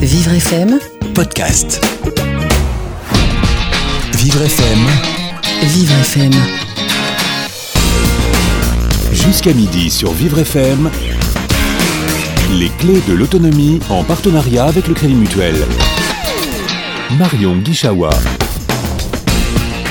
Vivre FM, podcast. Vivre FM, Vivre FM. jusqu'à midi sur Vivre FM. Les clés de l'autonomie en partenariat avec le Crédit Mutuel. Marion Guichawa.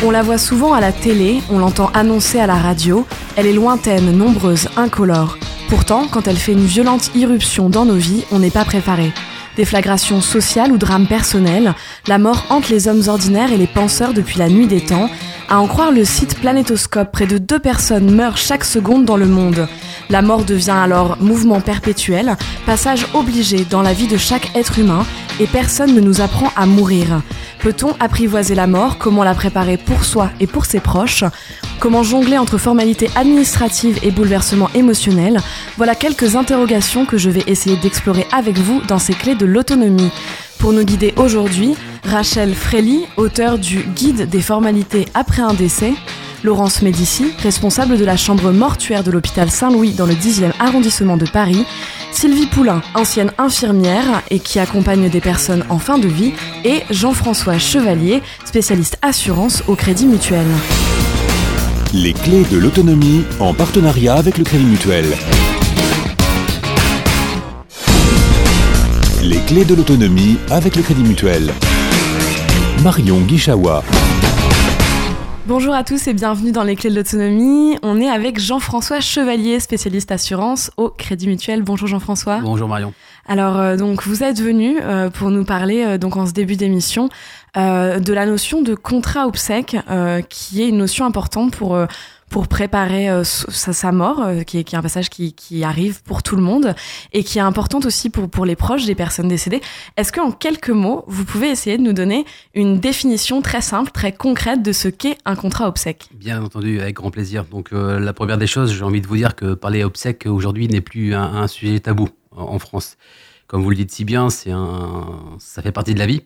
On la voit souvent à la télé, on l'entend annoncer à la radio. Elle est lointaine, nombreuse, incolore. Pourtant, quand elle fait une violente irruption dans nos vies, on n'est pas préparé. Déflagration sociale ou drame personnel, la mort hante les hommes ordinaires et les penseurs depuis la nuit des temps. À en croire le site Planétoscope, près de deux personnes meurent chaque seconde dans le monde. La mort devient alors mouvement perpétuel, passage obligé dans la vie de chaque être humain, et personne ne nous apprend à mourir. Peut-on apprivoiser la mort? Comment la préparer pour soi et pour ses proches? Comment jongler entre formalités administratives et bouleversements émotionnels? Voilà quelques interrogations que je vais essayer d'explorer avec vous dans ces clés de l'autonomie. Pour nous guider aujourd'hui, Rachel Frély, auteur du Guide des formalités après un décès, Laurence Médici, responsable de la chambre mortuaire de l'hôpital Saint-Louis dans le 10e arrondissement de Paris, Sylvie Poulain, ancienne infirmière et qui accompagne des personnes en fin de vie, et Jean-François Chevalier, spécialiste assurance au Crédit Mutuel. Les clés de l'autonomie en partenariat avec le Crédit Mutuel. Clés de l'autonomie avec le Crédit Mutuel. Marion Guichawa. Bonjour à tous et bienvenue dans les clés de l'autonomie. On est avec Jean-François Chevalier, spécialiste assurance au Crédit Mutuel. Bonjour Jean-François. Bonjour Marion. Alors euh, donc vous êtes venu euh, pour nous parler euh, donc en ce début d'émission euh, de la notion de contrat obsèque euh, qui est une notion importante pour euh, pour préparer euh, sa, mort, euh, qui, est, un passage qui, arrive pour tout le monde et qui est importante aussi pour, pour les proches des personnes décédées. Est-ce qu'en quelques mots, vous pouvez essayer de nous donner une définition très simple, très concrète de ce qu'est un contrat obsèque? Bien entendu, avec grand plaisir. Donc euh, la première des choses, j'ai envie de vous dire que parler obsèques aujourd'hui n'est plus un, sujet tabou en, en France. Comme vous le dites si bien, un, ça fait partie de la vie.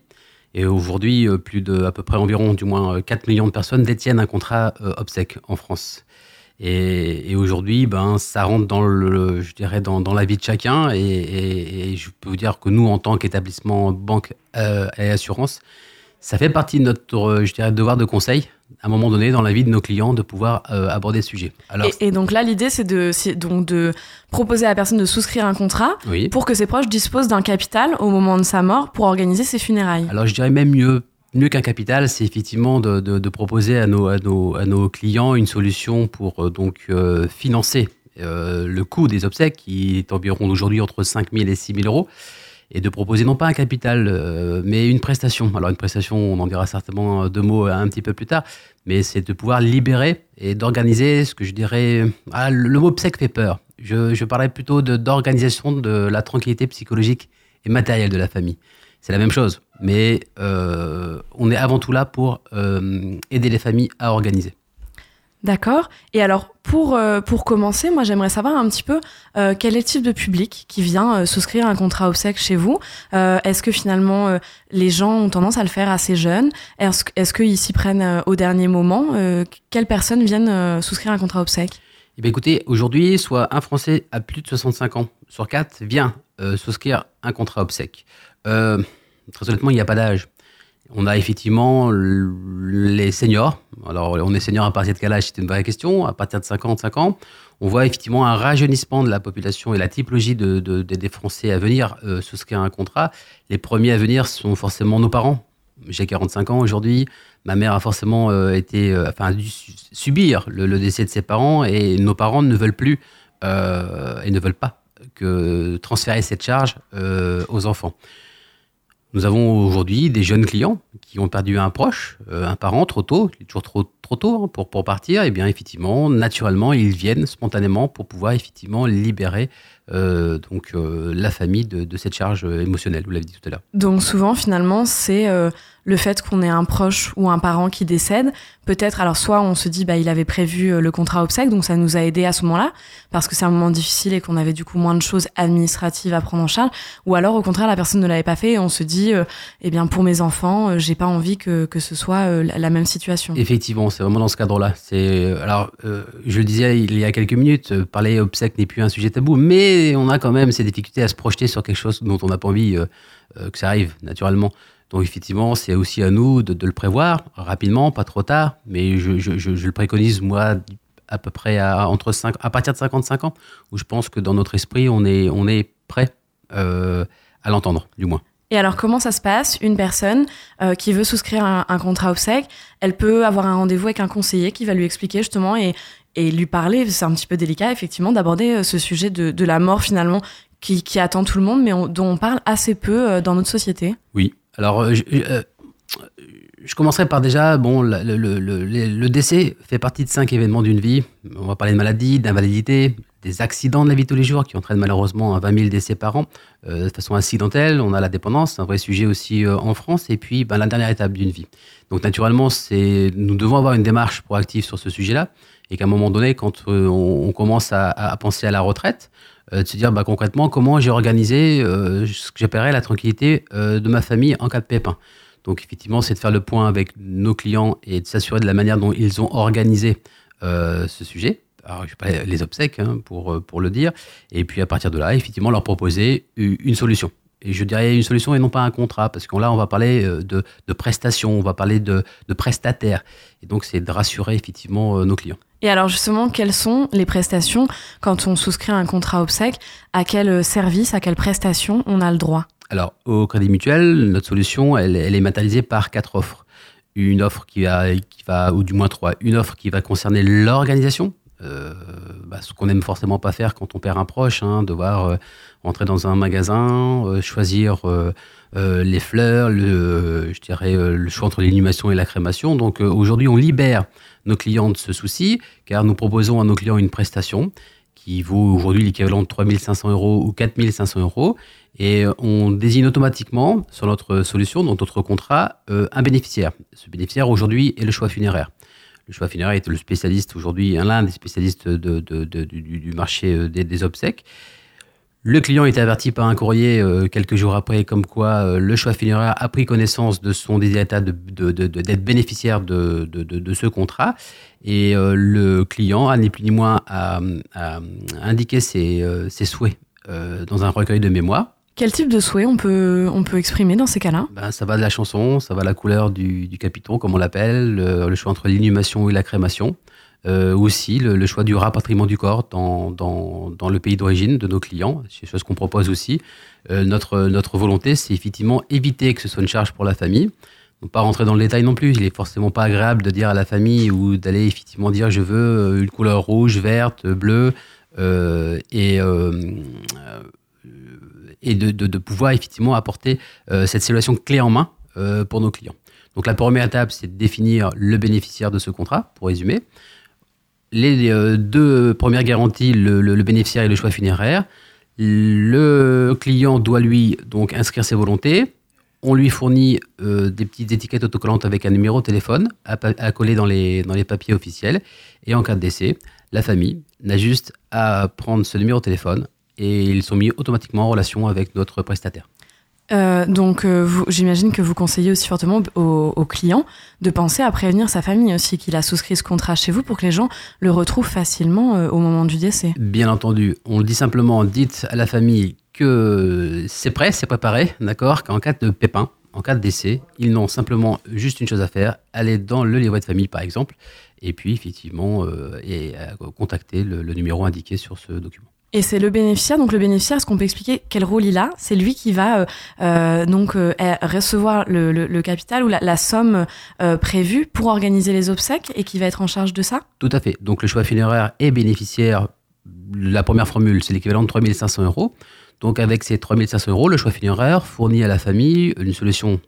Et aujourd'hui, euh, plus de à peu près environ, du moins euh, 4 millions de personnes détiennent un contrat euh, obsèque en France. Et, aujourd'hui, ben, ça rentre dans le, je dirais, dans, dans la vie de chacun. Et, et- je peux vous dire que nous, en tant qu'établissement banque euh, et assurance, ça fait partie de notre, euh, je dirais, devoir de conseil, à un moment donné, dans la vie de nos clients, de pouvoir euh, aborder ce sujet. Alors, et, et donc là, l'idée, c'est de, donc de proposer à la personne de souscrire un contrat oui. pour que ses proches disposent d'un capital au moment de sa mort pour organiser ses funérailles. Alors, je dirais même mieux, mieux qu'un capital, c'est effectivement de, de- de proposer à nos, à, nos, à nos clients une solution pour euh, donc euh, financer euh, le coût des obsèques, qui est environ aujourd'hui entre 5 000 et 6 000 euros, et de proposer non pas un capital, euh, mais une prestation. Alors, une prestation, on en dira certainement deux mots un petit peu plus tard, mais c'est de pouvoir libérer et d'organiser ce que je dirais. Ah, le mot obsèque fait peur. Je, je parlais plutôt d'organisation de la tranquillité psychologique et matérielle de la famille. C'est la même chose, mais euh, on est avant tout là pour euh, aider les familles à organiser. D'accord. Et alors, pour, euh, pour commencer, moi, j'aimerais savoir un petit peu euh, quel est le type de public qui vient euh, souscrire un contrat obsèque chez vous? Est-ce que finalement, les gens ont tendance à le faire assez jeunes Est-ce est-ce qu'ils s'y prennent au dernier moment? Quelles personnes viennent souscrire un contrat obsèque? Eh bien, écoutez, aujourd'hui, soit un Français à plus de 65 ans sur 4 vient souscrire un contrat obsèque. Très honnêtement, il n'y a pas d'âge. On a effectivement les seniors. Alors, on est senior à partir de quel âge C'est une vraie question. À partir de 55 ans, on voit effectivement un rajeunissement de la population et la typologie de, de- de- des Français à venir euh, souscrire un contrat. Les premiers à venir sont forcément nos parents. J'ai 45 ans aujourd'hui. Ma mère a forcément euh, été, euh, enfin, dû su- subir le, le décès de ses parents et nos parents ne veulent plus euh, et ne veulent pas que transférer cette charge aux enfants. Nous avons aujourd'hui des jeunes clients qui ont perdu un proche, euh, un parent trop tôt, il est toujours trop, trop tôt hein, pour, pour partir. Et bien effectivement, naturellement, ils viennent spontanément pour pouvoir effectivement libérer euh, donc euh, la famille de, de cette charge euh, émotionnelle. Vous l'avez dit tout à l'heure. Donc souvent, finalement, c'est euh, le fait qu'on ait un proche ou un parent qui décède. Peut-être, alors soit on se dit, bah, il avait prévu le contrat obsèque, donc ça nous a aidé à ce moment-là, parce que c'est un moment difficile et qu'on avait du coup moins de choses administratives à prendre en charge. Ou alors, au contraire, la personne ne l'avait pas fait et on se dit, eh bien, pour mes enfants, j'ai pas envie que, que ce soit la la même situation. Effectivement, c'est vraiment dans ce cadre-là. C'est alors, je le disais il y a quelques minutes, parler obsèques n'est plus un sujet tabou, mais on a quand même ces difficultés à se projeter sur quelque chose dont on n'a pas envie que ça arrive naturellement. Donc effectivement, c'est aussi à nous de, le prévoir rapidement, pas trop tard, mais je, le préconise moi à peu près à, entre 5, à partir de 55 ans, où je pense que dans notre esprit, on est, on est prêt à l'entendre, du moins. Et alors, comment ça se passe Une personne euh, qui veut souscrire un, contrat obsèque, elle peut avoir un rendez-vous avec un conseiller qui va lui expliquer justement et, et lui parler. C'est un petit peu délicat, effectivement, d'aborder euh, ce sujet de, la mort finalement qui, attend tout le monde, mais dont on parle assez peu euh, dans notre société. Oui. Alors, je, je commencerai par déjà, bon, le, décès fait partie de cinq événements d'une vie. On va parler de maladie, d'invalidité, des accidents de la vie de tous les jours qui entraînent malheureusement 20 000 décès par an euh, de façon accidentelle. On a la dépendance, un vrai sujet aussi euh, en France. Et puis, ben, la dernière étape d'une vie. Donc, naturellement, nous devons avoir une démarche proactive sur ce sujet-là. Et qu'à un moment donné, quand euh, on, commence à, penser à la retraite, de se dire bah, concrètement comment j'ai organisé ce que j'appellerais la tranquillité de ma famille en cas de pépin. Donc, effectivement, c'est de faire le point avec nos clients et de s'assurer de la manière dont ils ont organisé ce sujet alors, je pas les obsèques hein, pour, euh, pour le dire, et puis à partir de là, effectivement, leur proposer une solution. Et je dirais une solution et non pas un contrat, parce que là, on va parler euh, de, de prestations, on va parler de, de prestataires. Et donc, c'est de rassurer effectivement euh, nos clients. Et alors justement, quelles sont les prestations quand on souscrit un contrat obsèque? À quel service, à quelle prestation on a le droit? Alors, au Crédit Mutuel, notre solution, elle, est matérialisée par quatre offres. Une offre qui va, ou du moins trois, une offre qui va concerner l'organisation, euh, bah, ce qu'on aime forcément pas faire quand on perd un proche, hein, devoir euh, rentrer dans un magasin, euh, choisir les fleurs, le, je dirais le choix entre l'inhumation et la crémation. Donc aujourd'hui, on libère nos clients de ce souci, car nous proposons à nos clients une prestation qui vaut aujourd'hui l'équivalent de 3500 euros ou 4500 euros. Et on désigne automatiquement sur notre solution, dans notre contrat, un bénéficiaire. Ce bénéficiaire aujourd'hui est le choix funéraire. Le choix funéraire est le spécialiste aujourd'hui, l'un des spécialistes de, du, marché euh, des, obsèques. Le client est averti par un courrier euh, quelques jours après, comme quoi euh, le choix funéraire a pris connaissance de son désir d'être bénéficiaire de, ce contrat. Et le client a ni plus ni moins à, indiquer ses, ses souhaits dans un recueil de mémoire. Quel type de souhait on peut, on peut exprimer dans ces cas-là? Ben, Ça va de la chanson, ça va de la couleur du, du capiton, comme on l'appelle, le, choix entre l'inhumation et la crémation. Euh, aussi le, choix du rapatriement du corps dans, dans, le pays d'origine de nos clients. C'est chose qu'on propose aussi. Euh, notre, notre volonté, c'est effectivement éviter que ce soit une charge pour la famille. Donc, pas rentrer dans le détail non plus. Il est forcément pas agréable de dire à la famille ou d'aller effectivement dire je veux une couleur rouge, verte, bleue. Euh, et euh, et de, pouvoir effectivement apporter euh, cette situation clé en main euh, pour nos clients. Donc la première étape, c'est de définir le bénéficiaire de ce contrat, pour résumer. Les euh, deux premières garanties, le, bénéficiaire et le choix funéraire. Le client doit lui donc inscrire ses volontés. On lui fournit des petites étiquettes autocollantes avec un numéro de téléphone à, à, coller dans les, dans les papiers officiels. Et en cas de décès, la famille n'a juste à prendre ce numéro de téléphone, et ils sont mis automatiquement en relation avec notre prestataire. Euh, donc, euh, j'imagine que vous conseillez aussi fortement aux, clients de penser à prévenir sa famille aussi qu'il a souscrit ce contrat chez vous pour que les gens le retrouvent facilement euh, au moment du décès. Bien entendu, on le dit simplement, dites à la famille que c'est prêt, c'est préparé, d'accord, qu'en cas de pépin, en cas de décès, ils n'ont simplement juste une chose à faire, aller dans le livret de famille par exemple, et puis effectivement et, contacter le numéro indiqué sur ce document. Et c'est le bénéficiaire. Donc le bénéficiaire, est-ce qu'on peut expliquer quel rôle il a? C'est lui qui va euh, euh donc euh, recevoir le, capital ou la, somme prévue pour organiser les obsèques et qui va être en charge de ça? Tout à fait. Donc le choix funéraire est bénéficiaire. La première formule, c'est l'équivalent de 3500 euros. Donc avec ces 3500 euros, le choix funéraire fournit à la famille une solution,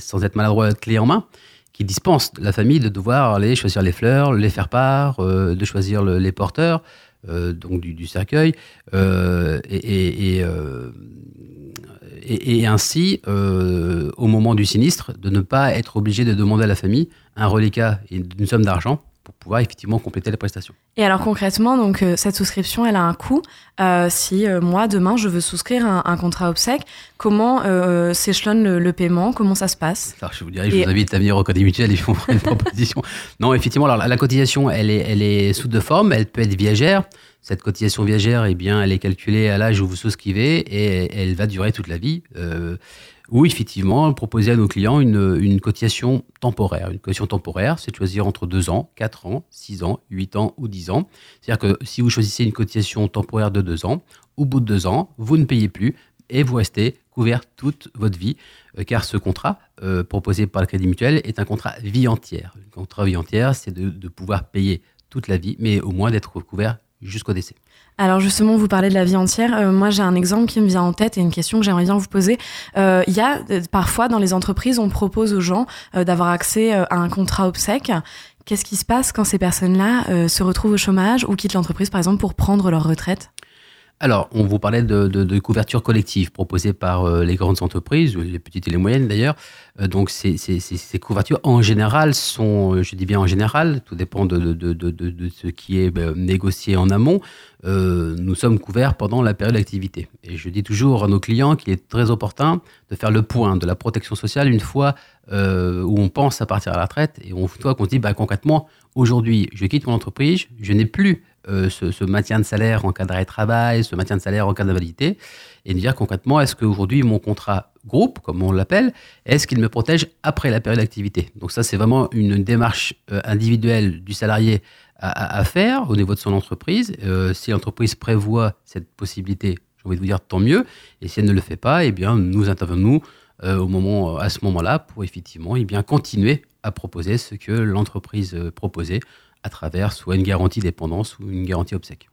sans être maladroit, clé en main, qui dispense la famille de devoir aller choisir les fleurs, les faire part, de choisir les porteurs, donc du, cercueil, euh, euh, et, ainsi, au moment du sinistre, de ne pas être obligé de demander à la famille un reliquat. Et une somme d'argent pour pouvoir effectivement compléter les prestations. Et alors concrètement, donc cette souscription, elle a un coût. si moi demain je veux souscrire un, contrat obsèque, comment s'échelonne le, paiement? Comment ça se passe? Alors je vous dirais, je vous invite à venir au Code Mutuel et font une proposition. Non, effectivement, alors la, cotisation, elle est, elle est sous deux formes. Elle peut être viagère, Cette cotisation viagère, eh bien, elle est calculée à l'âge où vous souscrivez et elle va durer toute la vie. Ou effectivement, proposer à nos clients une, cotisation temporaire. Une cotisation temporaire, c'est de choisir entre 2 ans, 4 ans, 6 ans, 8 ans ou 10 ans. C'est-à-dire que si vous choisissez une cotisation temporaire de 2 ans, au bout de 2 ans, vous ne payez plus et vous restez couvert toute votre vie, euh, car ce contrat euh, proposé par le Crédit Mutuel est un contrat vie entière. Un contrat vie entière, c'est de pouvoir payer toute la vie, mais au moins d'être couvert jusqu'au décès. Alors justement, vous parlez de la vie entière. Euh, moi, j'ai un exemple qui me vient en tête et une question que j'aimerais bien vous poser. Euh, il y a euh, parfois dans les entreprises, on propose aux gens d'avoir accès à un contrat obsèque. Qu'est-ce qui se passe quand ces personnes-là se retrouvent au chômage ou quittent l'entreprise, par exemple, pour prendre leur retraite? Alors, on vous parlait de, de, couverture collective proposée par euh, les grandes entreprises, les petites et les moyennes d'ailleurs. Euh, donc, ces, couvertures, en général, sont, euh, je dis bien en général, tout dépend de, de ce qui est négocié en amont. nous sommes couverts pendant la période d'activité. Et je dis toujours à nos clients qu'il est très opportun de faire le point de la protection sociale une fois où on pense à partir à la retraite et une fois qu'on se dit bah, concrètement, aujourd'hui, je quitte mon entreprise, je n'ai plus euh, ce, maintien de salaire en cas d'arrêt de travail, ce maintien de salaire en cas d'invalidité, et de dire concrètement, est-ce qu'aujourd'hui mon contrat groupe, comme on l'appelle, est-ce qu'il me protège après la période d'activité? Donc ça, c'est vraiment une démarche euh, individuelle du salarié à, faire au niveau de son entreprise. Euh, si l'entreprise prévoit cette possibilité, j'ai envie de vous dire tant mieux, et si elle ne le fait pas, eh bien, nous intervenons au moment, à ce moment-là pour effectivement eh bien, continuer à proposer ce que l'entreprise proposait à travers soit une garantie dépendance ou une garantie obsèque.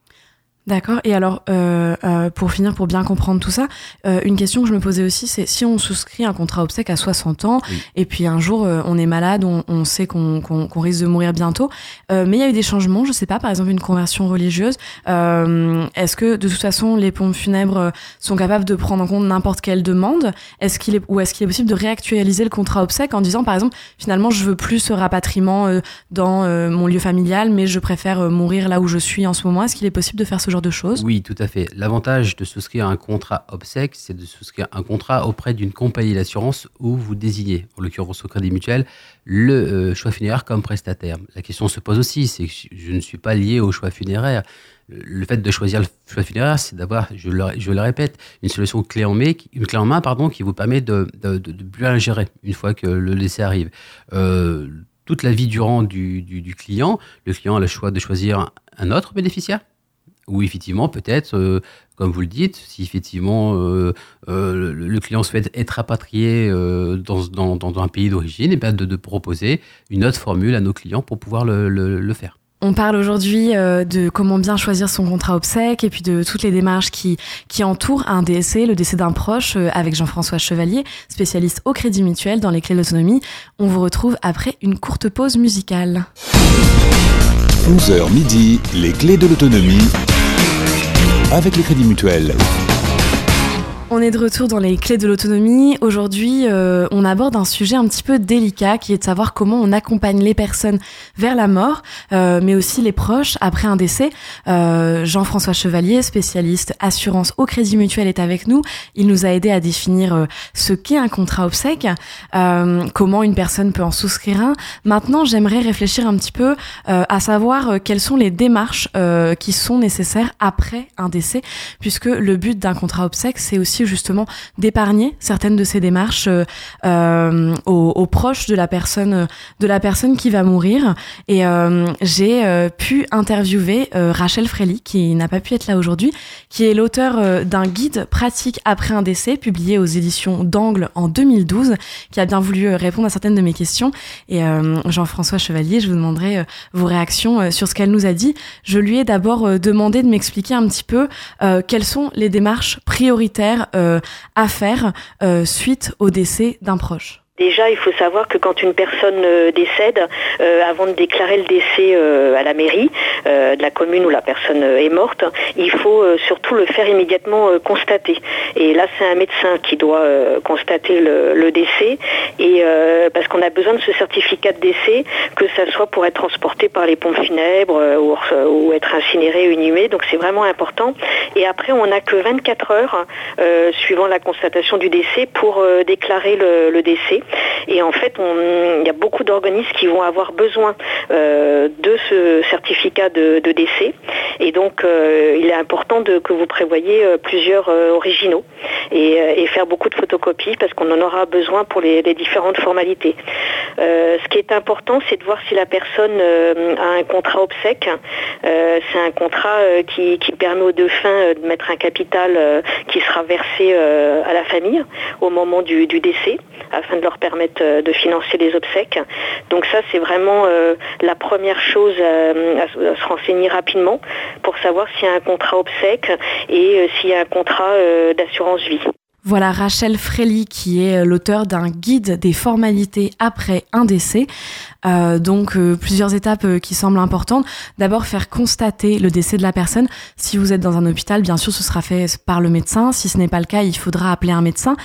D'accord. Et alors, euh, euh, pour finir, pour bien comprendre tout ça, euh, une question que je me posais aussi, c'est si on souscrit un contrat obsèque à 60 ans, et puis un jour on est malade, on, sait qu'on risque de mourir bientôt, mais il y a eu des changements, je sais pas, par exemple une conversion religieuse. est-ce que de toute façon les pompes funèbres sont capables de prendre en compte n'importe quelle demande? Est-ce qu'il est ou est-ce qu'il est possible de réactualiser le contrat obsèque en disant, par exemple, finalement, je veux plus ce rapatriement dans mon lieu familial, mais je préfère mourir là où je suis en ce moment? Est-ce qu'il est possible de faire ce genre de choses Oui, tout à fait. L'avantage de souscrire un contrat obsèque, c'est de souscrire un contrat auprès d'une compagnie d'assurance où vous désignez, en l'occurrence au Crédit Mutuel, le euh, choix funéraire comme prestataire. La question se pose aussi, c'est que je ne suis pas lié au choix funéraire. Le fait de choisir le choix funéraire, c'est d'avoir, je le, le, répète, une solution clé en main, une qui vous permet de, bien gérer une fois que le décès arrive. Euh, toute la vie durant du, du, du, client, le client a le choix de choisir un autre bénéficiaire ou effectivement, peut-être, euh, comme vous le dites, si effectivement euh, euh, le, client souhaite être rapatrié dans, dans, un pays d'origine, et eh de, proposer une autre formule à nos clients pour pouvoir le, faire. On parle aujourd'hui de comment bien choisir son contrat obsèque et puis de toutes les démarches qui, qui entourent un décès, le décès d'un proche, avec Jean-François Chevalier, spécialiste au Crédit Mutuel dans les clés de l'autonomie. On vous retrouve après une courte pause musicale. 11h midi, les clés de l'autonomie avec le Crédit Mutuel. On est de retour dans les clés de l'autonomie. Aujourd'hui, euh, on aborde un sujet un petit peu délicat qui est de savoir comment on accompagne les personnes vers la mort, euh, mais aussi les proches après un décès. Euh, Jean-François Chevalier, spécialiste assurance au Crédit Mutuel, est avec nous. Il nous a aidé à définir ce qu'est un contrat obsèque, comment une personne peut en souscrire un. Maintenant, j'aimerais réfléchir un petit peu à savoir quelles sont les démarches qui sont nécessaires après un décès, puisque le but d'un contrat obsèque, c'est aussi justement d'épargner certaines de ces démarches euh, euh, aux, proches de la personne de la personne qui va mourir. Et euh, j'ai pu interviewer Rachel Frély, qui n'a pas pu être là aujourd'hui, qui est l'auteur d'un guide pratique après un décès publié aux éditions d'Angle en 2012, qui a bien voulu répondre à certaines de mes questions. Et Jean-François Chevalier, je vous demanderai vos réactions sur ce qu'elle nous a dit. Je lui ai d'abord demandé de m'expliquer un petit peu quelles sont les démarches prioritaires à faire euh, suite au décès d'un proche Déjà, il faut savoir que quand une personne euh, décède, euh, avant de déclarer le décès euh, à la mairie de la commune où la personne est morte, il faut surtout le faire immédiatement constater. Et là, c'est un médecin qui doit constater le, décès, et parce qu'on a besoin de ce certificat de décès, que ça soit pour être transporté par les pompes funèbres ou, être incinéré ou inhumé. Donc c'est vraiment important. Et après, on n'a que 24 heures suivant la constatation du décès pour déclarer le décès. Et en fait, il y a beaucoup d'organismes qui vont avoir besoin de ce certificat de, décès. Et donc, il est important que vous prévoyez plusieurs originaux et, faire beaucoup de photocopies parce qu'on en aura besoin pour les, différentes formalités. ce qui est important, c'est de voir si la personne a un contrat obsèque. c'est un contrat qui, permet aux défunts de mettre un capital qui sera versé à la famille au moment du, décès afin de leur permettre euh, de financer les obsèques. Donc ça, c'est vraiment euh, la première chose euh, à, se renseigner rapidement pour savoir s'il y a un contrat obsèque et s'il y a un contrat d'assurance vie. Voilà Rachel Frély qui est l'auteur d'un guide des formalités après un décès. Euh, donc euh, plusieurs étapes euh, qui semblent importantes. D'abord faire constater le décès de la personne. Si vous êtes dans un hôpital, bien sûr, ce sera fait par le médecin. Si ce n'est pas le cas, il faudra appeler un médecin.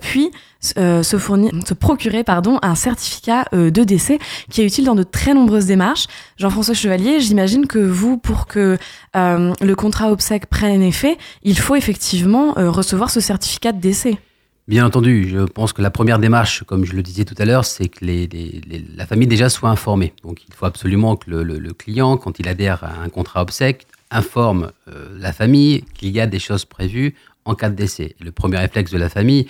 puis se fournir, se procurer pardon un certificat de décès qui est utile dans de très nombreuses démarches. Jean-François Chevalier, j'imagine que vous, pour que le contrat obsèque prenne effet, il faut effectivement recevoir ce certificat de décès. Bien entendu, je pense que la première démarche, comme je le disais tout à l'heure, c'est que la famille déjà soit informée. Donc il faut absolument que le, client, quand il adhère à un contrat obsèque, informe euh, la famille qu'il y a des choses prévues en cas de décès. le premier réflexe de la famille,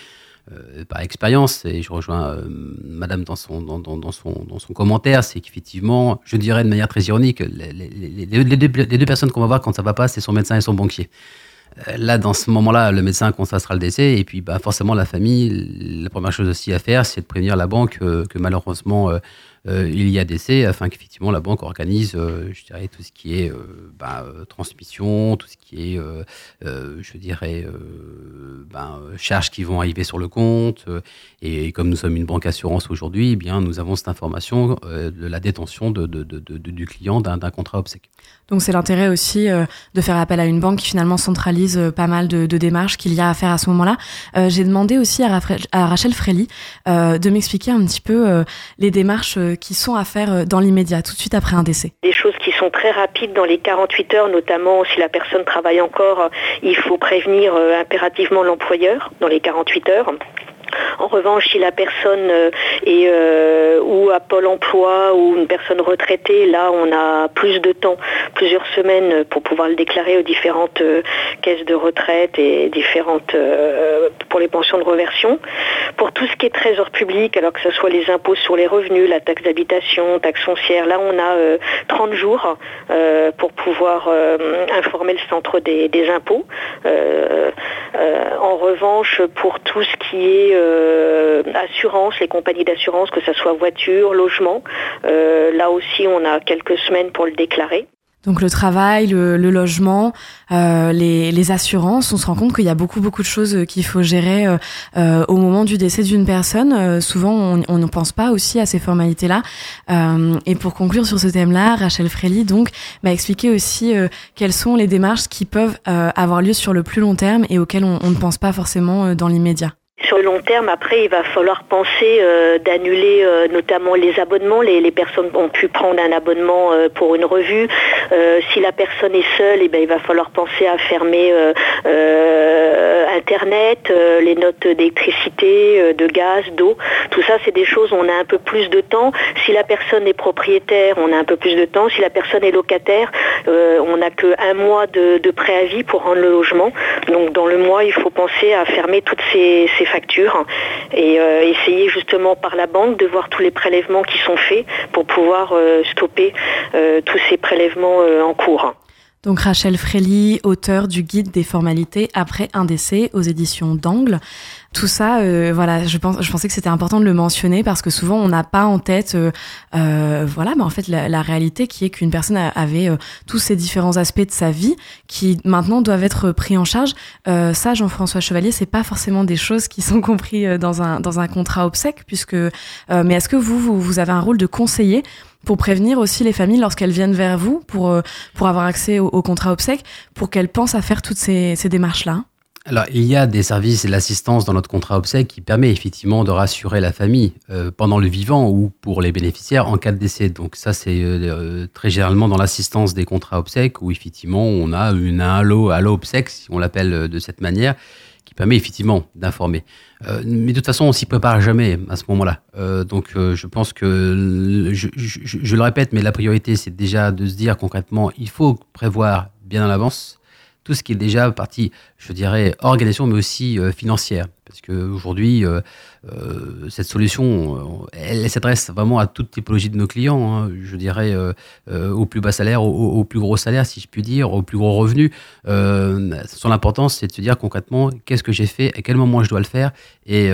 euh, par expérience, et je rejoins euh, Madame dans son, dans, son, dans son commentaire, c'est qu'effectivement, je dirais de manière très ironique, les, les deux, personnes qu'on va voir quand ça va pas, c'est son médecin et son banquier. Là, dans ce moment-là, le médecin constatera le décès et puis bah, forcément la famille, la première chose aussi à faire, c'est de prévenir la banque euh, que malheureusement euh, il y a décès afin qu'effectivement la banque organise, euh, je dirais, tout ce qui est euh, bah, transmission, tout ce qui est, je dirais, bah, charges qui vont arriver sur le compte. Et, comme nous sommes une banque assurance aujourd'hui, eh bien nous avons cette information de la détention du client d'un contrat obsèque. Donc c'est l'intérêt aussi de faire appel à une banque qui finalement centralise pas mal de, démarches qu'il y a à faire à ce moment-là. J'ai demandé aussi à, Rachel Frély de m'expliquer un petit peu les démarches qui sont à faire euh, dans l'immédiat, tout de suite après un décès Des choses qui sont très rapides dans les 48 heures, notamment si la personne travaille encore, euh, il faut prévenir euh, impérativement l'employeur dans les 48 heures. En revanche, si la personne euh, est euh, ou à Pôle emploi ou une personne retraitée, là, on a plus de temps, plusieurs semaines pour pouvoir le déclarer aux différentes euh, caisses de retraite et différentes pour les pensions de reversion. Pour tout ce qui est trésor public, alors que ce soit les impôts sur les revenus, la taxe d'habitation, taxe foncière, là, on a 30 jours pour pouvoir informer le centre des, des impôts. en revanche, pour tout ce qui est euh, assurance, les compagnies d'assurance, que ce soit voiture, logement. Euh, là aussi, on a quelques semaines pour le déclarer. Donc le travail, le, logement, euh, les, assurances, on se rend compte qu'il y a beaucoup beaucoup de choses qu'il faut gérer au moment du décès d'une personne. souvent, on ne pense pas aussi à ces formalités-là. et pour conclure sur ce thème-là, Rachel Frély donc m'a expliqué aussi quelles sont les démarches qui peuvent avoir lieu sur le plus long terme et auxquelles on ne pense pas forcément dans l'immédiat. Sur le long terme, après, il va falloir penser euh, d'annuler euh, notamment les abonnements. Les, personnes ont pu prendre un abonnement euh, pour une revue. si la personne est seule, eh ben, il va falloir penser à fermer Internet, les notes d'électricité, de gaz, d'eau. Tout ça, c'est des choses où on a un peu plus de temps. Si la personne est propriétaire, on a un peu plus de temps. Si la personne est locataire, on n'a qu'un mois de, préavis pour rendre le logement. Donc dans le mois, il faut penser à fermer toutes ces et euh, essayer justement par la banque de voir tous les prélèvements qui sont faits pour pouvoir euh, stopper euh, tous ces prélèvements en cours. Donc Rachel Frély, auteur du guide des formalités après un décès aux éditions d'Angle. Tout ça, euh, voilà, je, pense, je pensais que c'était important de le mentionner parce que souvent on n'a pas en tête, euh, euh, voilà, mais en fait la, réalité qui est qu'une personne avait tous ces différents aspects de sa vie qui maintenant doivent être pris en charge. ça, Jean-François Chevalier, c'est pas forcément des choses qui sont compris dans un dans un contrat obsèque, puisque. mais est-ce que vous, vous vous avez un rôle de conseiller pour prévenir aussi les familles lorsqu'elles viennent vers vous pour, euh, pour avoir accès au, contrat obsèque, pour qu'elles pensent à faire toutes ces, ces démarches-là? Alors, il y a des services et l'assistance dans notre contrat obsèque qui permet effectivement de rassurer la famille euh, pendant le vivant ou pour les bénéficiaires en cas de décès. Donc ça, c'est euh, très généralement dans l'assistance des contrats obsèques où effectivement on a une, un halo, halo obsèque, si on l'appelle de cette manière, qui permet effectivement d'informer. mais de toute façon, on s'y prépare jamais à ce moment-là. donc, je pense que, je, je, le répète, mais la priorité, c'est déjà de se dire concrètement, il faut prévoir bien en avance tout ce qui est déjà partie, je dirais, organisation, mais aussi euh, financière. Parce qu'aujourd'hui, euh, euh, cette solution, elle, s'adresse vraiment à toute typologie de nos clients. Hein. je dirais au plus bas salaire, au, plus gros salaire, si je puis dire, au plus gros revenu. son importance, c'est de se dire concrètement qu'est-ce que j'ai fait, à quel moment je dois le faire, et,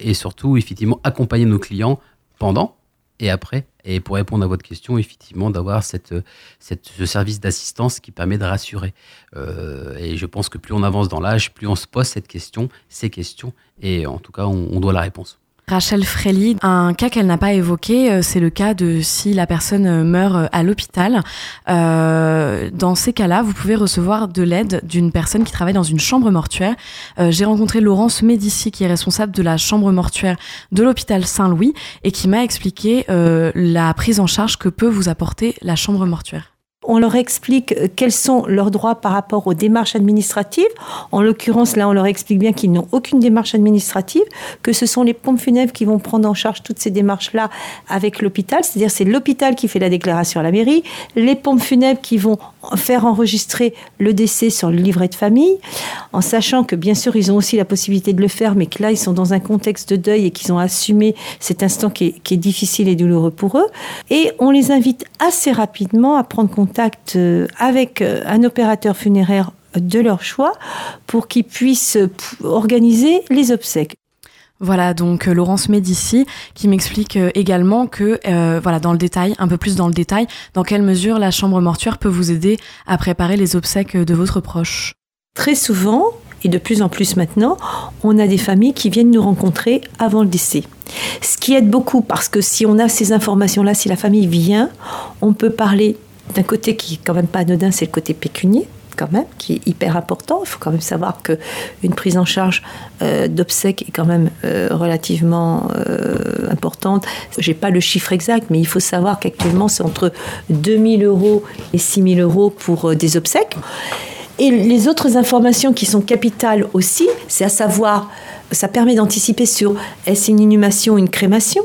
et surtout, effectivement, accompagner nos clients pendant et après. Et pour répondre à votre question, effectivement, d'avoir cette, ce service d'assistance qui permet de rassurer. Euh, et je pense que plus on avance dans l'âge, plus on se pose cette question, ces questions, et en tout cas, on doit la réponse. Rachel Frely, un cas qu'elle n'a pas évoqué, euh, c'est le cas de si la personne euh, meurt euh, à l'hôpital. dans ces cas-là, vous pouvez recevoir de l'aide d'une personne qui travaille dans une chambre mortuaire. J'ai rencontré Laurence Médici, qui est responsable de la chambre mortuaire de l'hôpital Saint-Louis, et qui m'a expliqué la prise en charge que peut vous apporter la chambre mortuaire. On leur explique euh, quels sont leurs droits par rapport aux démarches administratives. En l'occurrence, là, on leur explique bien qu'ils n'ont aucune démarche administrative, que ce sont les pompes funèbres qui vont prendre en charge toutes ces démarches-là avec l'hôpital. C'est-à-dire, c'est l'hôpital qui fait la déclaration à la mairie, les pompes funèbres qui vont faire enregistrer le décès sur le livret de famille, en sachant que, bien sûr, ils ont aussi la possibilité de le faire, mais que là, ils sont dans un contexte de deuil et qu'ils ont assumé cet instant qui est, qui est difficile et douloureux pour eux. Et on les invite assez rapidement à prendre contact euh, avec euh, un opérateur funéraire de leur choix pour qu'ils puissent organiser les obsèques. Voilà donc euh, Laurence Médici qui m'explique également que voilà dans le détail un peu plus dans le détail dans quelle mesure la chambre mortuaire peut vous aider à préparer les obsèques de votre proche. Très souvent et de plus en plus maintenant, on a des familles qui viennent nous rencontrer avant le décès. Ce qui aide beaucoup parce que si on a ces informations-là, si la famille vient, on peut parler d'un côté qui est quand même pas anodin, c'est le côté pécunier quand même, qui est hyper important. Il faut quand même savoir que une prise en charge euh, d'obsèques est quand même euh, relativement euh, importante. J'ai pas le chiffre exact, mais il faut savoir qu'actuellement c'est entre 2000 euros et 6000 euros pour des obsèques. Et les autres informations qui sont capitales aussi, c'est à savoir, ça permet d'anticiper sur est-ce une inhumation, une crémation?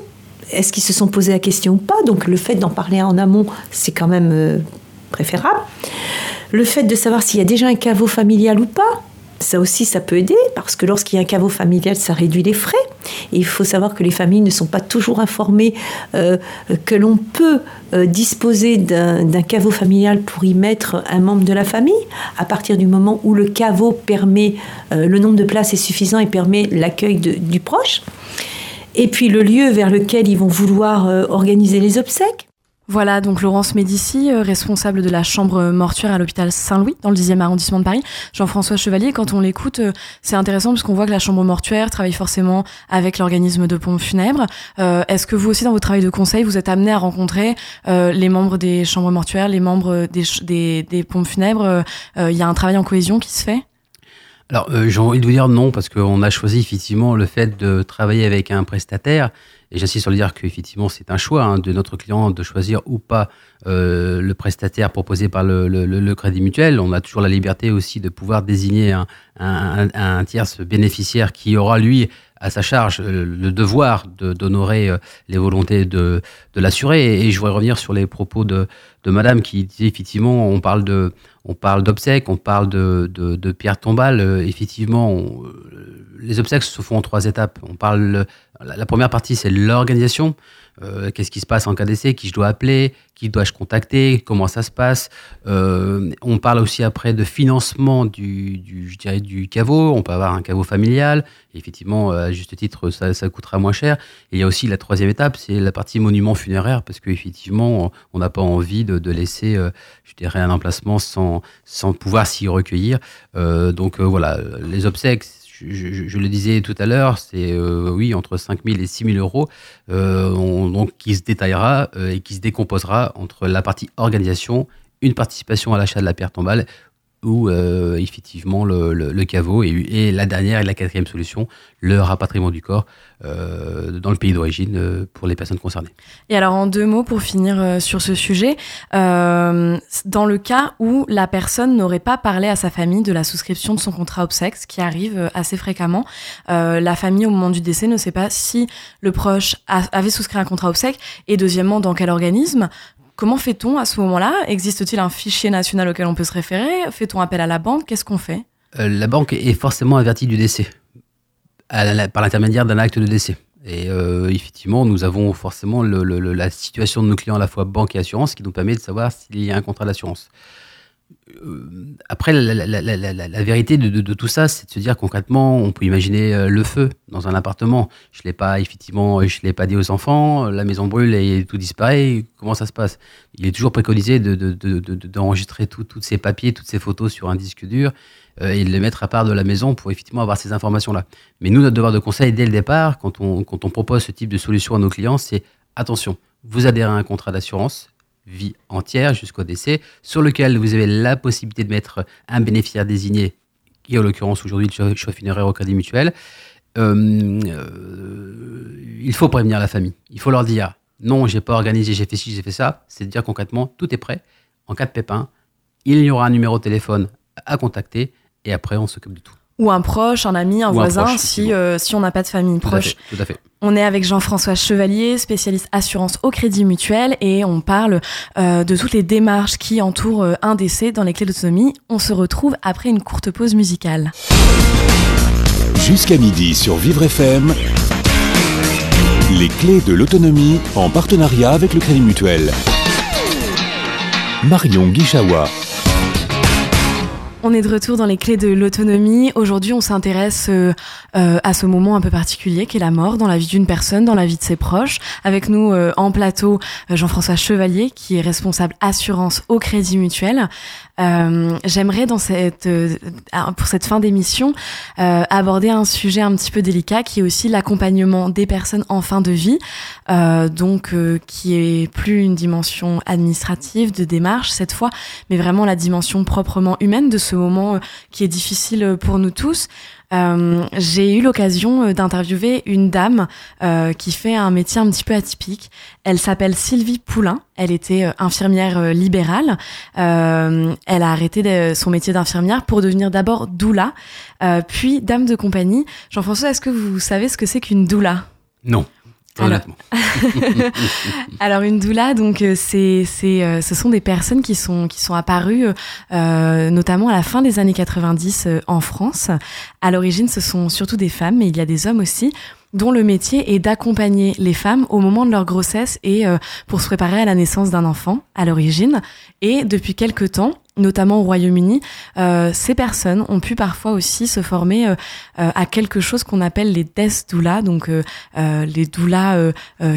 Est-ce qu'ils se sont posé la question ou pas? Donc le fait d'en parler en amont, c'est quand même préférable. Le fait de savoir s'il y a déjà un caveau familial ou pas, ça aussi, ça peut aider parce que lorsqu'il y a un caveau familial, ça réduit les frais. Il faut savoir que les familles ne sont pas toujours informées euh, que l'on peut euh, disposer d'un caveau familial pour y mettre un membre de la famille. À partir du moment où le caveau permet, le nombre de places est suffisant et permet l'accueil du proche et puis le lieu vers lequel ils vont vouloir euh, organiser les obsèques. Voilà, donc Laurence Médici, euh, responsable de la chambre mortuaire à l'hôpital Saint-Louis, dans le 10e arrondissement de Paris. Jean-François Chevalier, quand on l'écoute, euh, c'est intéressant parce qu'on voit que la chambre mortuaire travaille forcément avec l'organisme de pompes funèbres. Est-ce que vous aussi, dans votre travail de conseil, vous êtes amené à rencontrer les membres des chambres mortuaires, les membres des, pompes funèbres Il y a un travail en cohésion qui se fait? Alors, euh, j'ai envie de vous dire non, parce qu'on a choisi effectivement le fait de travailler avec un prestataire. Et j'insiste sur le dire qu'effectivement, c'est un choix hein, de notre client de choisir ou pas euh, le prestataire proposé par le, Crédit Mutuel. On a toujours la liberté aussi de pouvoir désigner un, un, un, un tierce bénéficiaire qui aura, lui, à sa charge euh, le devoir d'honorer euh, les volontés de, de l'assuré. Et je voudrais revenir sur les propos de, de Madame qui dit effectivement, on parle de, on parle d'obsèques, on parle de, de, de pierre tombale. Euh, effectivement, les obsèques se font en trois étapes. On parle, la première partie, c'est l'organisation. Euh, qu'est-ce qui se passe en cas d'essai, qui je dois appeler, qui dois-je contacter, comment ça se passe? Euh, on parle aussi après de financement du, je dirais, du caveau. On peut avoir un caveau familial. effectivement, à juste titre, ça, coûtera moins cher. Et il y a aussi la troisième étape, c'est la partie monument funéraire, parce qu'effectivement, on n'a pas envie de, de laisser, euh, je dirais, un emplacement sans, sans pouvoir s'y recueillir. donc voilà, les obsèques, je, le disais tout à l'heure, c'est euh, oui entre 5 000 et 6 000 euros, euh, donc qui se détaillera euh, et qui se décomposera entre la partie organisation, une participation à l'achat de la pierre tombale ou euh, effectivement le, caveau et, la dernière et la quatrième solution, le rapatriement du corps euh, dans le pays d'origine euh, pour les personnes concernées. Et alors en deux mots pour finir sur ce sujet, dans le cas où la personne n'aurait pas parlé à sa famille de la souscription de son contrat obsèques, ce qui arrive assez fréquemment, la famille au moment du décès ne sait pas si le proche avait souscrit un contrat obsèques et deuxièmement dans quel organisme, Comment fait-on à ce moment-là? Existe-t-il un fichier national auquel on peut se référer? Fait-on appel à la banque? Qu'est-ce qu'on fait? Euh, La banque est forcément avertie du décès par l'intermédiaire d'un acte de décès. Et euh, effectivement, nous avons forcément la situation de nos clients à la fois banque et assurance qui nous permet de savoir s'il y a un contrat d'assurance. Euh, après, la, vérité de, tout ça, c'est de se dire concrètement, on peut imaginer euh, le feu dans un appartement. Je l'ai pas, effectivement, je l'ai pas dit aux enfants. La maison brûle et tout disparaît. Comment ça se passe? Il est toujours préconisé d'enregistrer tous ces papiers, toutes ces photos sur un disque dur euh, et de les mettre à part de la maison pour effectivement avoir ces informations-là. Mais nous, notre devoir de conseil dès le départ, quand on, quand on propose ce type de solution à nos clients, c'est attention, vous adhérez à un contrat d'assurance vie entière jusqu'au décès, sur lequel vous avez la possibilité de mettre un bénéficiaire désigné, qui est en l'occurrence aujourd'hui le chef funéraire au crédit mutuel. Euh, euh, il faut prévenir la famille. Il faut leur dire non, j'ai pas organisé, j'ai fait ci, j'ai fait ça. C'est de dire concrètement, tout est prêt. En cas de pépin, il y aura un numéro de téléphone à contacter et après on s'occupe de tout. Ou un proche, un ami, un voisin, si, euh, si on n'a pas de famille proche. tout à fait. On est avec Jean-François Chevalier, spécialiste assurance au Crédit Mutuel, et on parle euh, de toutes les démarches qui entourent euh, un décès dans les clés d'autonomie. On se retrouve après une courte pause musicale. Jusqu'à midi sur Vivre FM, les clés de l'autonomie en partenariat avec le Crédit Mutuel. Marion Guichawa. On est de retour dans les clés de l'autonomie. Aujourd'hui, on s'intéresse euh, euh, à ce moment un peu particulier qui est la mort dans la vie d'une personne, dans la vie de ses proches. Avec nous euh, en plateau, Jean-François Chevalier, qui est responsable assurance au Crédit Mutuel. J'aimerais dans cette pour cette fin d'émission aborder un sujet un petit peu délicat qui est aussi l'accompagnement des personnes en fin de vie, donc qui est plus une dimension administrative de démarche cette fois, mais vraiment la dimension proprement humaine de ce moment euh, qui est difficile euh, pour nous tous. Euh, j'ai eu l'occasion d'interviewer une dame qui fait un métier un petit peu atypique. Elle s'appelle Sylvie Poulain. Elle était infirmière libérale. elle a arrêté son métier d'infirmière pour devenir d'abord doula, puis dame de compagnie. Jean-François, est-ce que vous savez ce que c'est qu'une doula? Non. Alors, une doula, donc euh, c'est, c'est, euh, ce sont des personnes qui sont qui sont apparues euh, notamment à la fin des années 90 en France. À l'origine, ce sont surtout des femmes, mais il y a des hommes aussi dont le métier est d'accompagner les femmes au moment de leur grossesse et pour se préparer à la naissance d'un enfant à l'origine. Et depuis quelques temps, notamment au Royaume-Uni, euh, ces personnes ont pu parfois aussi se former euh, euh, à quelque chose qu'on appelle les death doulas, donc les doulas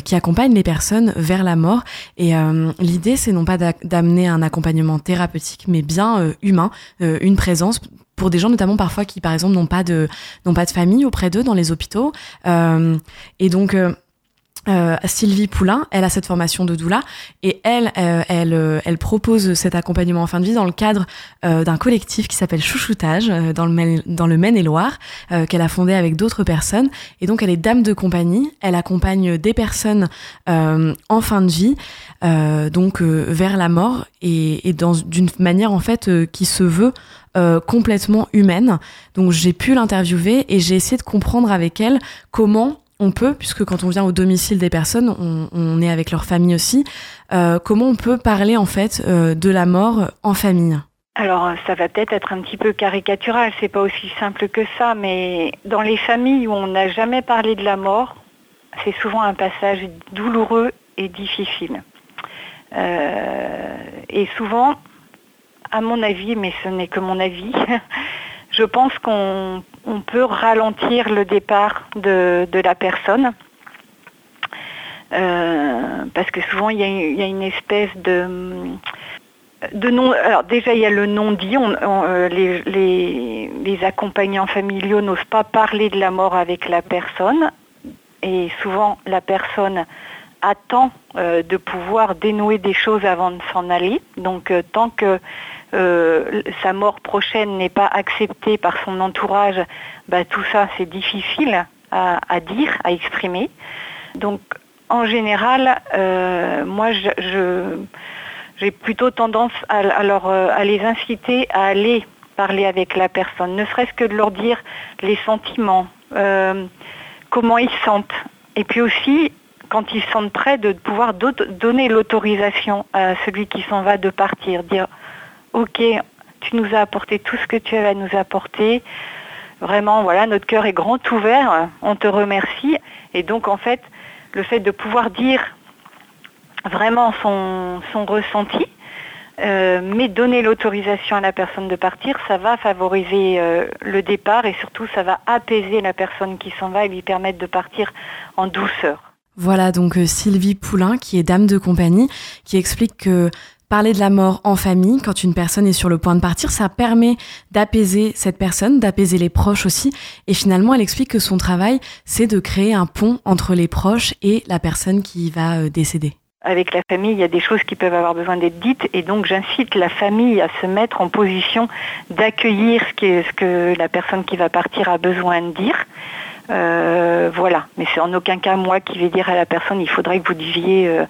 qui accompagnent les personnes vers la mort. Et l'idée, c'est non pas d'amener un accompagnement thérapeutique, mais bien humain, une présence pour des gens notamment parfois qui par exemple n'ont pas de n'ont pas de famille auprès d'eux dans les hôpitaux et donc euh, Sylvie Poulain, elle a cette formation de doula et elle, euh, elle, euh, elle propose cet accompagnement en fin de vie dans le cadre d'un collectif qui s'appelle Chouchoutage dans le Maine, dans le Maine-et-Loire qu'elle a fondé avec d'autres personnes et donc elle est dame de compagnie. Elle accompagne des personnes en fin de vie, donc vers la mort et, et dans d'une manière en fait qui se veut complètement humaine. Donc j'ai pu l'interviewer et j'ai essayé de comprendre avec elle comment on peut, puisque quand on vient au domicile des personnes, on, est avec leur famille aussi, euh, comment on peut parler en fait euh, de la mort en famille? Alors ça va peut-être être un petit peu caricatural, c'est pas aussi simple que ça, mais dans les familles où on n'a jamais parlé de la mort, c'est souvent un passage douloureux et difficile. Euh, et souvent, à mon avis, mais ce n'est que mon avis, je pense qu'on peut ralentir le départ de, la personne. Euh, parce que souvent il y, a, une espèce de, non. Alors déjà il y a le non-dit. Euh, les, les, accompagnants familiaux n'osent pas parler de la mort avec la personne. Et souvent la personne attend de pouvoir dénouer des choses avant de s'en aller. Donc tant que sa mort prochaine n'est pas acceptée par son entourage, bah, tout ça c'est difficile à, dire, à exprimer. Donc en général, moi je j'ai plutôt tendance à, euh, à les inciter à aller parler avec la personne, ne serait-ce que de leur dire les sentiments, euh, comment ils sentent. Et puis aussi, quand ils sentent prêts, de pouvoir donner l'autorisation à celui qui s'en va de partir, dire ok, tu nous as apporté tout ce que tu avais à nous apporter. Vraiment, voilà, notre cœur est grand ouvert, on te remercie. Et donc, en fait, le fait de pouvoir dire vraiment son, ressenti, euh, mais donner l'autorisation à la personne de partir, ça va favoriser euh, le départ et surtout ça va apaiser la personne qui s'en va et lui permettre de partir en douceur. Voilà donc euh, Sylvie Poulain qui est dame de compagnie qui explique que Parler de la mort en famille, quand une personne est sur le point de partir, ça permet d'apaiser cette personne, d'apaiser les proches aussi. Et finalement, elle explique que son travail, c'est de créer un pont entre les proches et la personne qui va décéder avec la famille, il y a des choses qui peuvent avoir besoin d'être dites et donc j'incite la famille à se mettre en position d'accueillir ce, ce que la personne qui va partir a besoin de dire. Euh, voilà, mais c'est en aucun cas moi qui vais dire à la personne il faudrait que vous disiez euh,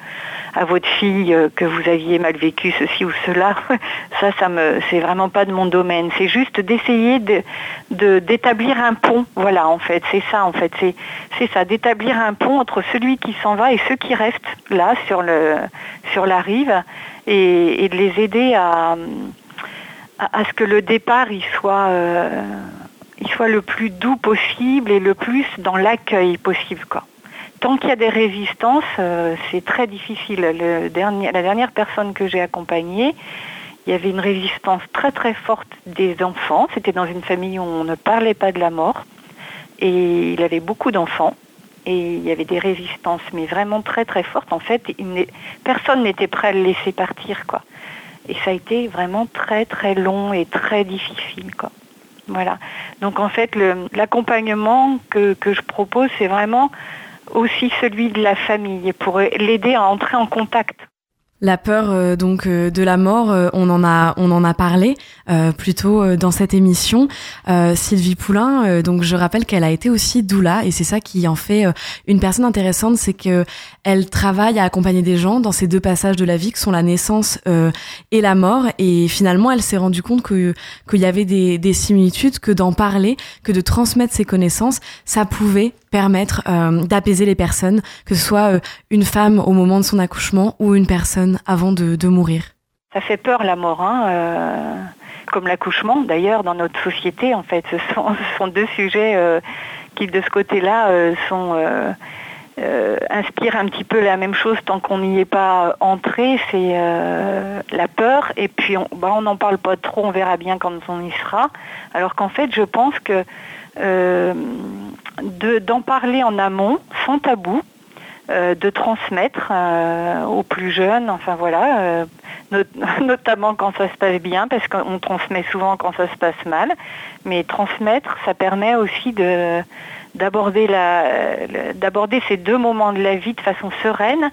à votre fille euh, que vous aviez mal vécu ceci ou cela. ça, ça me, c'est vraiment pas de mon domaine. C'est juste d'essayer de, d'établir un pont. Voilà, en fait, c'est ça, en fait, c'est, ça, d'établir un pont entre celui qui s'en va et ceux qui restent là sur la rive, et, de les aider à, à, ce que le départ il soit il soit le plus doux possible et le plus dans l'accueil possible. Quoi. Tant qu'il y a des résistances, euh, c'est très difficile. Le dernier, la dernière personne que j'ai accompagnée, il y avait une résistance très très forte des enfants. C'était dans une famille où on ne parlait pas de la mort. Et il avait beaucoup d'enfants. Et il y avait des résistances, mais vraiment très très fortes. En fait, personne n'était prêt à le laisser partir. Quoi. Et ça a été vraiment très très long et très difficile. Quoi. Voilà. Donc en fait, l'accompagnement que, je propose, c'est vraiment aussi celui de la famille pour l'aider à entrer en contact la peur euh, donc euh, de la mort, euh, on en a on en a parlé plutôt dans cette émission. Sylvie Poulain, donc je rappelle qu'elle a été aussi doula et c'est ça qui en fait une personne intéressante, c'est que elle travaille à accompagner des gens dans ces deux passages de la vie que sont la naissance et la mort et finalement elle s'est rendue compte que qu'il y avait des, des similitudes, que d'en parler, que de transmettre ses connaissances, ça pouvait permettre euh, d'apaiser les personnes, que ce soit euh, une femme au moment de son accouchement ou une personne avant de, mourir. Ça fait peur la mort, hein, euh, comme l'accouchement d'ailleurs dans notre société en fait. Ce sont, deux sujets qui de ce côté-là sont inspirent un petit peu la même chose tant qu'on n'y est pas entré, c'est la peur et puis on bah, n'en parle pas trop, on verra bien quand on y sera. Alors qu'en fait je pense que d'en parler en amont, sans tabou, euh, de transmettre euh, aux plus jeunes, enfin voilà, euh, notamment quand ça se passe bien, parce qu'on transmet souvent quand ça se passe mal, mais transmettre, ça permet aussi de d'aborder d'aborder ces deux moments de la vie de façon sereine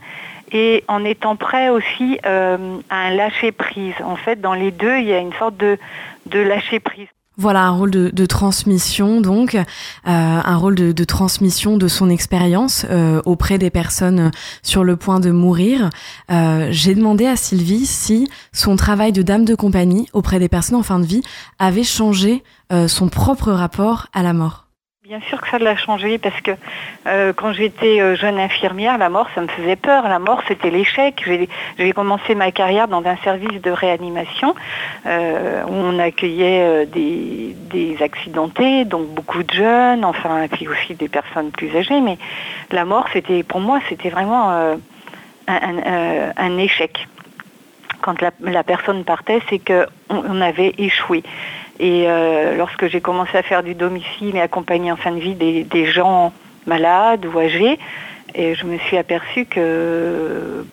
et en étant prêt aussi à un lâcher prise. En fait, dans les deux, il y a une sorte de, de lâcher prise. Voilà un rôle de, transmission donc, euh, un rôle de, transmission de son expérience euh, auprès des personnes sur le point de mourir. Euh, j'ai demandé à Sylvie si son travail de dame de compagnie auprès des personnes en fin de vie avait changé son propre rapport à la mort. Bien sûr que ça l'a changé parce que euh, quand j'étais euh, jeune infirmière, la mort, ça me faisait peur. La mort, c'était l'échec. J'ai commencé ma carrière dans un service de réanimation euh, où on accueillait des, accidentés, donc beaucoup de jeunes, enfin, puis aussi des personnes plus âgées. Mais la mort, c'était pour moi, c'était vraiment un, échec. Quand la, personne partait, c'est qu'on on avait échoué. Et euh, lorsque j'ai commencé à faire du domicile et accompagner en fin de vie des, gens malades ou âgés, et je me suis aperçue que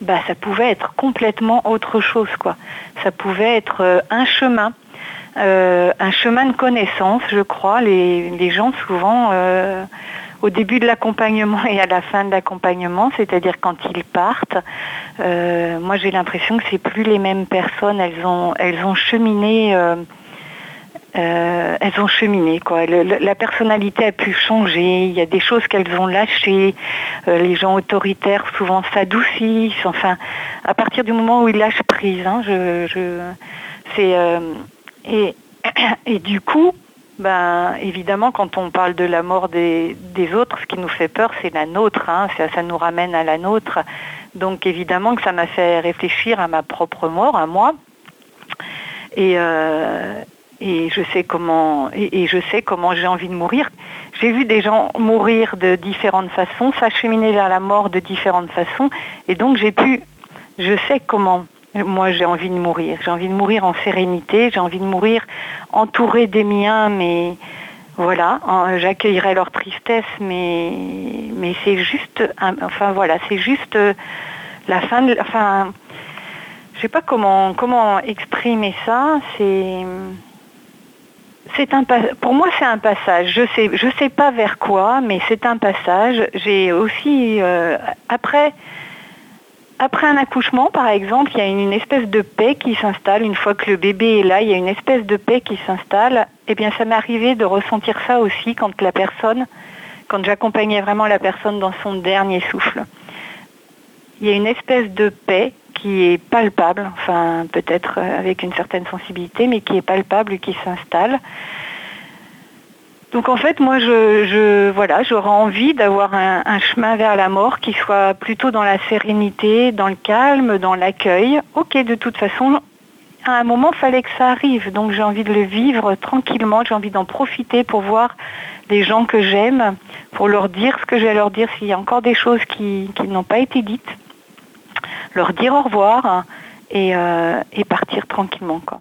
bah, ça pouvait être complètement autre chose. Quoi. Ça pouvait être euh, un chemin, euh, un chemin de connaissance, je crois. Les, gens souvent au début de l'accompagnement et à la fin de l'accompagnement, c'est-à-dire quand ils partent, moi j'ai l'impression que c'est plus les mêmes personnes. Elles ont, elles ont cheminé. Euh, euh, elles ont cheminé quoi. la personnalité a pu changer. Il y a des choses qu'elles ont lâchées. les gens autoritaires souvent s'adoucissent. Enfin, à partir du moment où ils lâchent prise, hein, je, c'est et, et du coup, ben, évidemment, quand on parle de la mort des, autres, ce qui nous fait peur, c'est la nôtre. Hein, ça, nous ramène à la nôtre. Donc, évidemment que ça m'a fait réfléchir à ma propre mort, à moi. Et, euh, et je sais comment, et, je sais comment j'ai envie de mourir. J'ai vu des gens mourir de différentes façons, s'acheminer vers la mort de différentes façons, et donc j'ai pu, je sais comment moi, j'ai envie de mourir. J'ai envie de mourir en sérénité. J'ai envie de mourir entourée des miens, mais voilà, j'accueillerai leur tristesse, mais mais c'est juste, enfin voilà, c'est juste euh, la fin de, enfin, je sais pas comment comment exprimer ça. C'est c'est un pour moi c'est un passage. Je sais je sais pas vers quoi, mais c'est un passage. J'ai aussi euh, après après un accouchement, par exemple, il y a une espèce de paix qui s'installe. Une fois que le bébé est là, il y a une espèce de paix qui s'installe. Eh bien, ça m'est arrivé de ressentir ça aussi quand la personne, quand j'accompagnais vraiment la personne dans son dernier souffle. Il y a une espèce de paix qui est palpable, enfin peut-être avec une certaine sensibilité, mais qui est palpable, qui s'installe. Donc en fait, moi, je, voilà, j'aurais envie d'avoir un, chemin vers la mort qui soit plutôt dans la sérénité, dans le calme, dans l'accueil. Ok, de toute façon, à un moment, fallait que ça arrive. Donc j'ai envie de le vivre tranquillement. J'ai envie d'en profiter pour voir des gens que j'aime, pour leur dire ce que j'ai à leur dire s'il y a encore des choses qui, n'ont pas été dites, leur dire au revoir et, euh, et partir tranquillement. Quoi.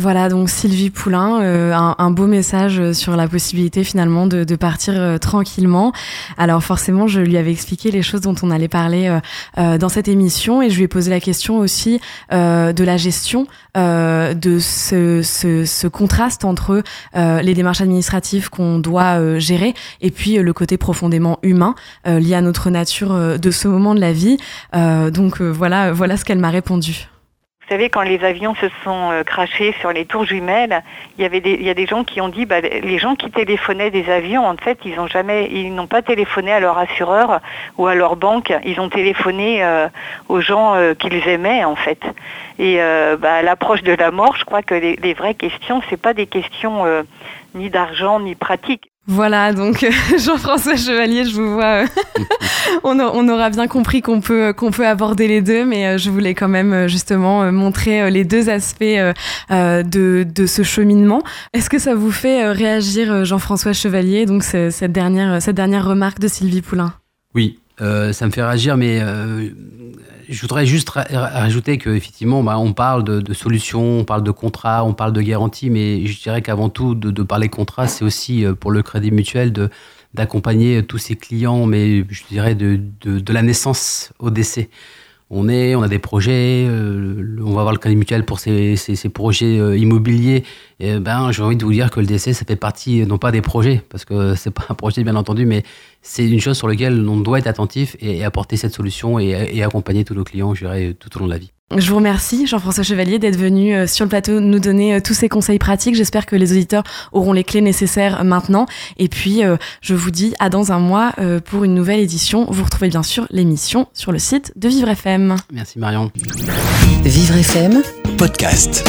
Voilà, donc Sylvie Poulain, euh, un, beau message sur la possibilité finalement de, partir euh, tranquillement. Alors forcément, je lui avais expliqué les choses dont on allait parler euh, dans cette émission et je lui ai posé la question aussi de la gestion de ce, ce, contraste entre les démarches administratives qu'on doit gérer et puis le côté profondément humain lié à notre nature de ce moment de la vie. donc voilà, voilà ce qu'elle m'a répondu. Vous savez, quand les avions se sont euh, crachés sur les tours jumelles, il y avait des, il y a des gens qui ont dit, bah, les gens qui téléphonaient des avions, en fait, ils n'ont jamais, pas téléphoné à leur assureur ou à leur banque, ils ont téléphoné euh, aux gens euh, qu'ils aimaient, en fait. Et bah, à l'approche de la mort, je crois que les, vraies questions, c'est pas des questions ni d'argent ni pratiques. Voilà, donc Jean-François Chevalier, je vous vois. Euh, on, aura bien compris qu'on peut qu'on peut aborder les deux, mais euh, je voulais quand même euh, justement montrer les deux aspects de, de ce cheminement. Est-ce que ça vous fait réagir, Jean-François Chevalier, donc cette dernière remarque de Sylvie Poulain? Oui, ça me fait réagir, mais je voudrais juste rajouter qu'effectivement, bah, on parle de, solutions, on parle de contrats, on parle de garanties, mais je dirais qu'avant tout, de, parler contrat, c'est aussi euh, pour le crédit mutuel de d'accompagner tous ses clients, mais je dirais de, de, la naissance au décès on est, on a des projets, euh, on va avoir le crédit mutuel pour ces, ces, projets euh, immobiliers. Et ben, j'ai envie de vous dire que le décès, ça fait partie, non pas des projets, parce que c'est pas un projet bien entendu, mais c'est une chose sur laquelle on doit être attentif et, apporter cette solution et, accompagner tous nos clients, je dirais, tout au long de la vie. Je vous remercie, Jean-François Chevalier, d'être venu euh, sur le plateau nous donner euh, tous ces conseils pratiques. J'espère que les auditeurs auront les clés nécessaires maintenant. Et puis, euh, je vous dis à dans un mois pour une nouvelle édition. Vous retrouvez bien sûr l'émission sur le site de Vivre FM. Merci Marion. Vivre FM, podcast.